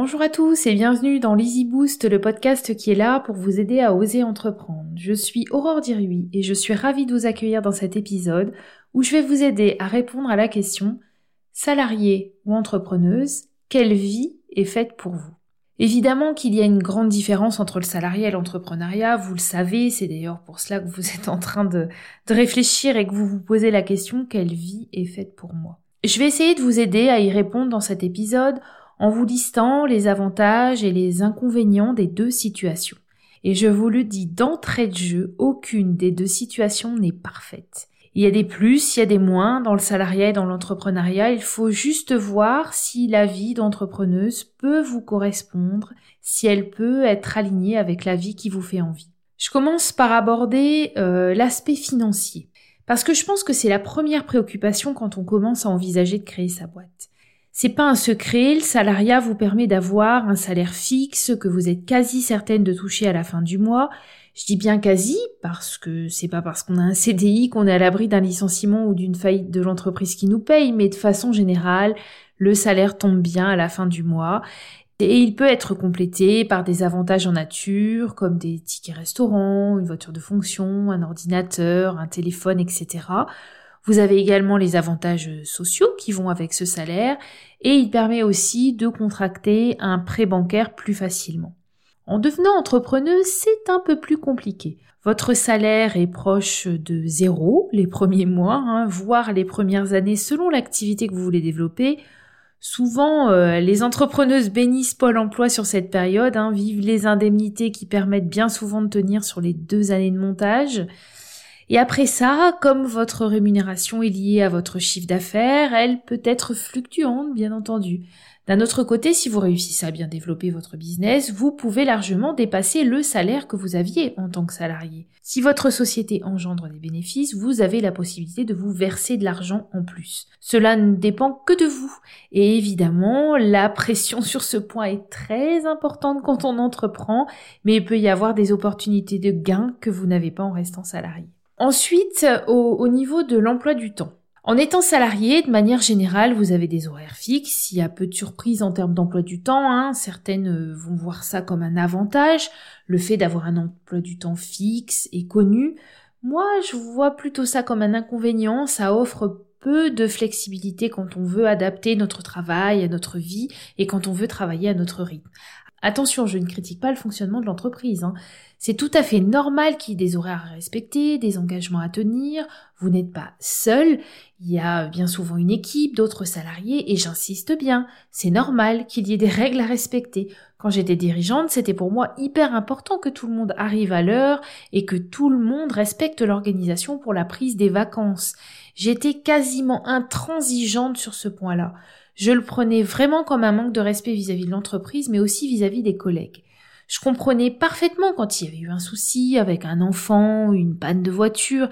Bonjour à tous et bienvenue dans l'Easy Boost, le podcast qui est là pour vous aider à oser entreprendre. Je suis Aurore Dirui et je suis ravie de vous accueillir dans cet épisode où je vais vous aider à répondre à la question salarié ou entrepreneuse, quelle vie est faite pour vous? Évidemment qu'il y a une grande différence entre le salarié et l'entrepreneuriat, vous le savez, c'est d'ailleurs pour cela que vous êtes en train de, de réfléchir et que vous vous posez la question quelle vie est faite pour moi? Je vais essayer de vous aider à y répondre dans cet épisode en vous listant les avantages et les inconvénients des deux situations. Et je vous le dis d'entrée de jeu, aucune des deux situations n'est parfaite. Il y a des plus, il y a des moins dans le salariat et dans l'entrepreneuriat. Il faut juste voir si la vie d'entrepreneuse peut vous correspondre, si elle peut être alignée avec la vie qui vous fait envie. Je commence par aborder euh, l'aspect financier. Parce que je pense que c'est la première préoccupation quand on commence à envisager de créer sa boîte. C'est pas un secret, le salariat vous permet d'avoir un salaire fixe que vous êtes quasi certaine de toucher à la fin du mois. Je dis bien quasi parce que c'est pas parce qu'on a un CDI qu'on est à l'abri d'un licenciement ou d'une faillite de l'entreprise qui nous paye, mais de façon générale, le salaire tombe bien à la fin du mois et il peut être complété par des avantages en nature comme des tickets restaurants, une voiture de fonction, un ordinateur, un téléphone, etc. Vous avez également les avantages sociaux qui vont avec ce salaire et il permet aussi de contracter un prêt bancaire plus facilement. En devenant entrepreneuse, c'est un peu plus compliqué. Votre salaire est proche de zéro les premiers mois, hein, voire les premières années selon l'activité que vous voulez développer. Souvent, euh, les entrepreneuses bénissent Pôle Emploi sur cette période, hein, vivent les indemnités qui permettent bien souvent de tenir sur les deux années de montage. Et après ça, comme votre rémunération est liée à votre chiffre d'affaires, elle peut être fluctuante, bien entendu. D'un autre côté, si vous réussissez à bien développer votre business, vous pouvez largement dépasser le salaire que vous aviez en tant que salarié. Si votre société engendre des bénéfices, vous avez la possibilité de vous verser de l'argent en plus. Cela ne dépend que de vous. Et évidemment, la pression sur ce point est très importante quand on entreprend, mais il peut y avoir des opportunités de gains que vous n'avez pas en restant salarié. Ensuite, au, niveau de l'emploi du temps. En étant salarié, de manière générale, vous avez des horaires fixes. Il y a peu de surprises en termes d'emploi du temps. Hein. Certaines euh, vont voir ça comme un avantage, le fait d'avoir un emploi du temps fixe et connu. Moi, je vois plutôt ça comme un inconvénient. Ça offre peu de flexibilité quand on veut adapter notre travail à notre vie et quand on veut travailler à notre rythme. Attention, je ne critique pas le fonctionnement de l'entreprise. Hein. C'est tout à fait normal qu'il y ait des horaires à respecter, des engagements à tenir. Vous n'êtes pas seul. Il y a bien souvent une équipe, d'autres salariés, et j'insiste bien, c'est normal qu'il y ait des règles à respecter. Quand j'étais dirigeante, c'était pour moi hyper important que tout le monde arrive à l'heure et que tout le monde respecte l'organisation pour la prise des vacances. J'étais quasiment intransigeante sur ce point-là. Je le prenais vraiment comme un manque de respect vis-à-vis de l'entreprise, mais aussi vis-à-vis des collègues. Je comprenais parfaitement quand il y avait eu un souci avec un enfant, une panne de voiture,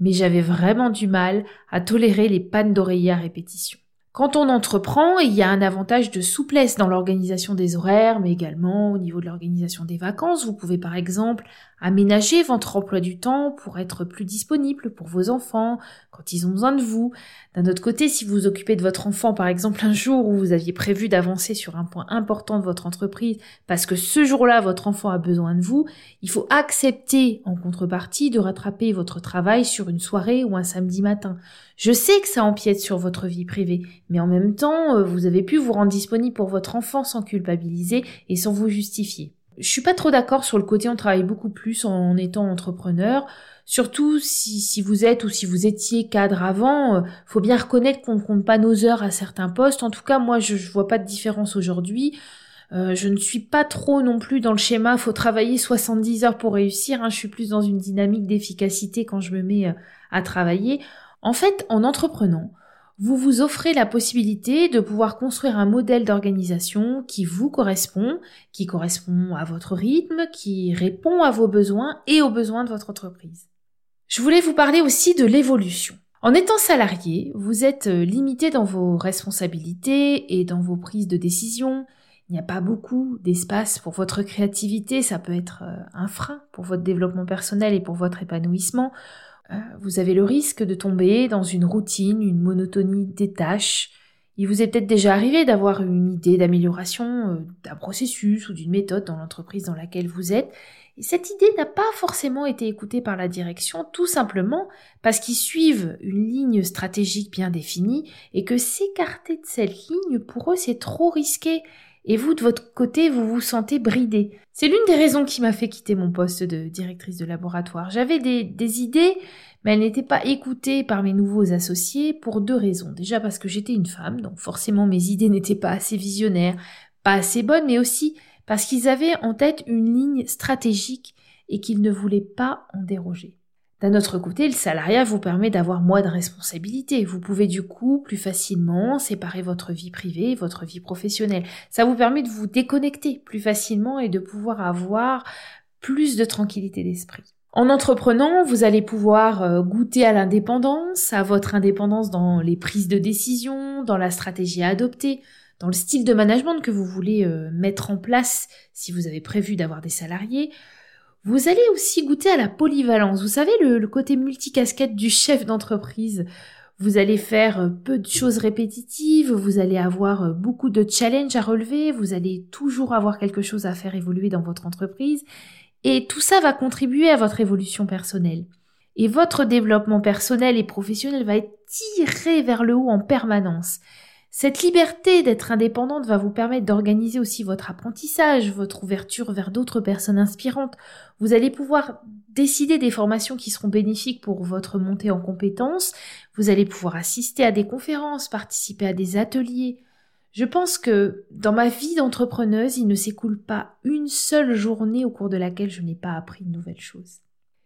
mais j'avais vraiment du mal à tolérer les pannes d'oreiller à répétition. Quand on entreprend, il y a un avantage de souplesse dans l'organisation des horaires, mais également au niveau de l'organisation des vacances. Vous pouvez par exemple aménager votre emploi du temps pour être plus disponible pour vos enfants quand ils ont besoin de vous. D'un autre côté, si vous vous occupez de votre enfant par exemple un jour où vous aviez prévu d'avancer sur un point important de votre entreprise parce que ce jour-là votre enfant a besoin de vous, il faut accepter en contrepartie de rattraper votre travail sur une soirée ou un samedi matin. Je sais que ça empiète sur votre vie privée, mais en même temps, euh, vous avez pu vous rendre disponible pour votre enfant sans culpabiliser et sans vous justifier. Je suis pas trop d'accord sur le côté on travaille beaucoup plus en étant entrepreneur. Surtout si, si vous êtes ou si vous étiez cadre avant, euh, faut bien reconnaître qu'on ne compte pas nos heures à certains postes. En tout cas, moi, je, je vois pas de différence aujourd'hui. Euh, je ne suis pas trop non plus dans le schéma faut travailler 70 heures pour réussir. Hein. Je suis plus dans une dynamique d'efficacité quand je me mets à travailler. En fait, en entreprenant, vous vous offrez la possibilité de pouvoir construire un modèle d'organisation qui vous correspond, qui correspond à votre rythme, qui répond à vos besoins et aux besoins de votre entreprise. Je voulais vous parler aussi de l'évolution. En étant salarié, vous êtes limité dans vos responsabilités et dans vos prises de décision. Il n'y a pas beaucoup d'espace pour votre créativité, ça peut être euh, un frein pour votre développement personnel et pour votre épanouissement. Euh, vous avez le risque de tomber dans une routine, une monotonie des tâches. Il vous est peut-être déjà arrivé d'avoir une idée d'amélioration euh, d'un processus ou d'une méthode dans l'entreprise dans laquelle vous êtes. Et cette idée n'a pas forcément été écoutée par la direction, tout simplement parce qu'ils suivent une ligne stratégique bien définie et que s'écarter de cette ligne, pour eux, c'est trop risqué. Et vous, de votre côté, vous vous sentez bridé. C'est l'une des raisons qui m'a fait quitter mon poste de directrice de laboratoire. J'avais des, idées, mais elles n'étaient pas écoutées par mes nouveaux associés pour deux raisons. Déjà parce que j'étais une femme, donc forcément mes idées n'étaient pas assez visionnaires, pas assez bonnes, mais aussi parce qu'ils avaient en tête une ligne stratégique et qu'ils ne voulaient pas en déroger. D'un autre côté, le salariat vous permet d'avoir moins de responsabilités. Vous pouvez du coup plus facilement séparer votre vie privée et votre vie professionnelle. Ça vous permet de vous déconnecter plus facilement et de pouvoir avoir plus de tranquillité d'esprit. En entreprenant, vous allez pouvoir euh, goûter à l'indépendance, à votre indépendance dans les prises de décision, dans la stratégie à adopter, dans le style de management que vous voulez euh, mettre en place si vous avez prévu d'avoir des salariés. Vous allez aussi goûter à la polyvalence. Vous savez, le, côté multicasquette du chef d'entreprise. Vous allez faire euh, peu de choses répétitives, vous allez avoir beaucoup de challenges à relever, vous allez toujours avoir quelque chose à faire évoluer dans votre entreprise et tout ça va contribuer à votre évolution personnelle. Et votre développement personnel et professionnel va être tiré vers le haut en permanence. Cette liberté d'être indépendante va vous permettre d'organiser aussi votre apprentissage, votre ouverture vers d'autres personnes inspirantes. Vous allez pouvoir décider des formations qui seront bénéfiques pour votre montée en compétences. Vous allez pouvoir assister à des conférences, participer à des ateliers, je pense que dans ma vie d'entrepreneuse, il ne s'écoule pas une seule journée au cours de laquelle je n'ai pas appris de nouvelles choses.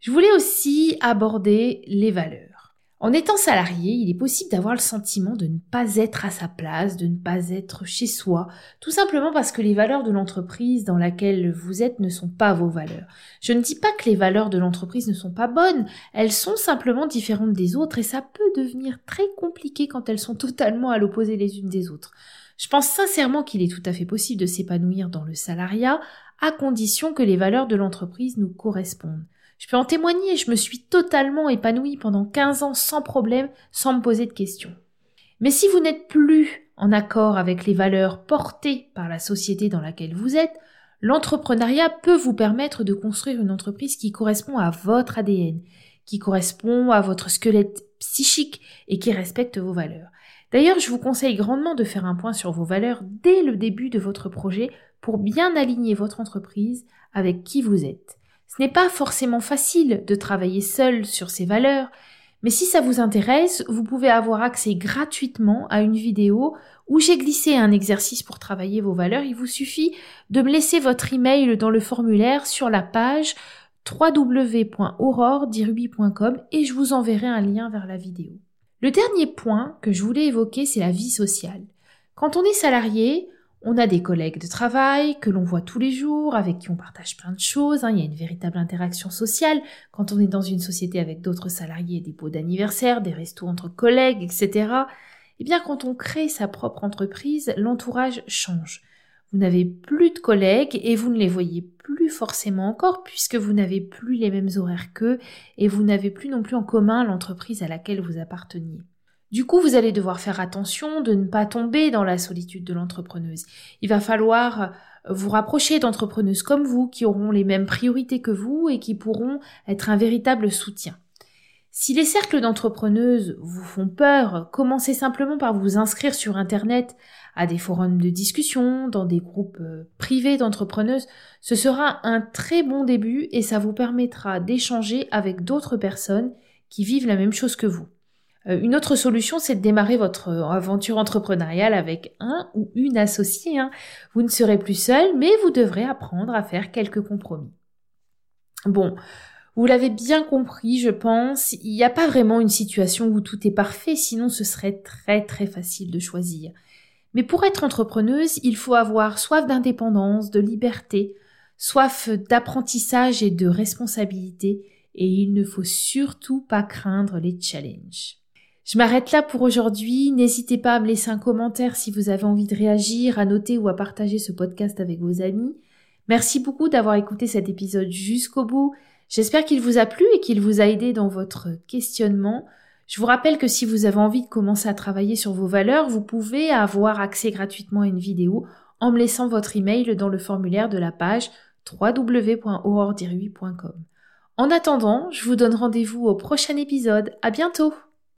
Je voulais aussi aborder les valeurs. En étant salarié, il est possible d'avoir le sentiment de ne pas être à sa place, de ne pas être chez soi, tout simplement parce que les valeurs de l'entreprise dans laquelle vous êtes ne sont pas vos valeurs. Je ne dis pas que les valeurs de l'entreprise ne sont pas bonnes, elles sont simplement différentes des autres et ça peut devenir très compliqué quand elles sont totalement à l'opposé les unes des autres. Je pense sincèrement qu'il est tout à fait possible de s'épanouir dans le salariat à condition que les valeurs de l'entreprise nous correspondent. Je peux en témoigner, je me suis totalement épanouie pendant 15 ans sans problème, sans me poser de questions. Mais si vous n'êtes plus en accord avec les valeurs portées par la société dans laquelle vous êtes, l'entrepreneuriat peut vous permettre de construire une entreprise qui correspond à votre ADN, qui correspond à votre squelette psychique et qui respecte vos valeurs. D'ailleurs, je vous conseille grandement de faire un point sur vos valeurs dès le début de votre projet pour bien aligner votre entreprise avec qui vous êtes. Ce n'est pas forcément facile de travailler seul sur ces valeurs, mais si ça vous intéresse, vous pouvez avoir accès gratuitement à une vidéo où j'ai glissé un exercice pour travailler vos valeurs. Il vous suffit de me laisser votre email dans le formulaire sur la page www.aurore-diruby.com et je vous enverrai un lien vers la vidéo. Le dernier point que je voulais évoquer, c'est la vie sociale. Quand on est salarié, on a des collègues de travail que l'on voit tous les jours, avec qui on partage plein de choses, hein. il y a une véritable interaction sociale. Quand on est dans une société avec d'autres salariés, des pots d'anniversaire, des restos entre collègues, etc., eh bien quand on crée sa propre entreprise, l'entourage change. Vous n'avez plus de collègues et vous ne les voyez plus forcément encore puisque vous n'avez plus les mêmes horaires qu'eux et vous n'avez plus non plus en commun l'entreprise à laquelle vous apparteniez. Du coup, vous allez devoir faire attention de ne pas tomber dans la solitude de l'entrepreneuse. Il va falloir vous rapprocher d'entrepreneuses comme vous qui auront les mêmes priorités que vous et qui pourront être un véritable soutien. Si les cercles d'entrepreneuses vous font peur, commencez simplement par vous inscrire sur Internet à des forums de discussion, dans des groupes euh, privés d'entrepreneuses. Ce sera un très bon début et ça vous permettra d'échanger avec d'autres personnes qui vivent la même chose que vous. Euh, une autre solution, c'est de démarrer votre aventure entrepreneuriale avec un ou une associée. Hein. Vous ne serez plus seul, mais vous devrez apprendre à faire quelques compromis. Bon, vous l'avez bien compris, je pense, il n'y a pas vraiment une situation où tout est parfait, sinon ce serait très très facile de choisir. Mais pour être entrepreneuse, il faut avoir soif d'indépendance, de liberté, soif d'apprentissage et de responsabilité, et il ne faut surtout pas craindre les challenges. Je m'arrête là pour aujourd'hui. N'hésitez pas à me laisser un commentaire si vous avez envie de réagir, à noter ou à partager ce podcast avec vos amis. Merci beaucoup d'avoir écouté cet épisode jusqu'au bout. J'espère qu'il vous a plu et qu'il vous a aidé dans votre questionnement. Je vous rappelle que si vous avez envie de commencer à travailler sur vos valeurs, vous pouvez avoir accès gratuitement à une vidéo en me laissant votre email dans le formulaire de la page www.aurordirui.com. En attendant, je vous donne rendez-vous au prochain épisode. À bientôt!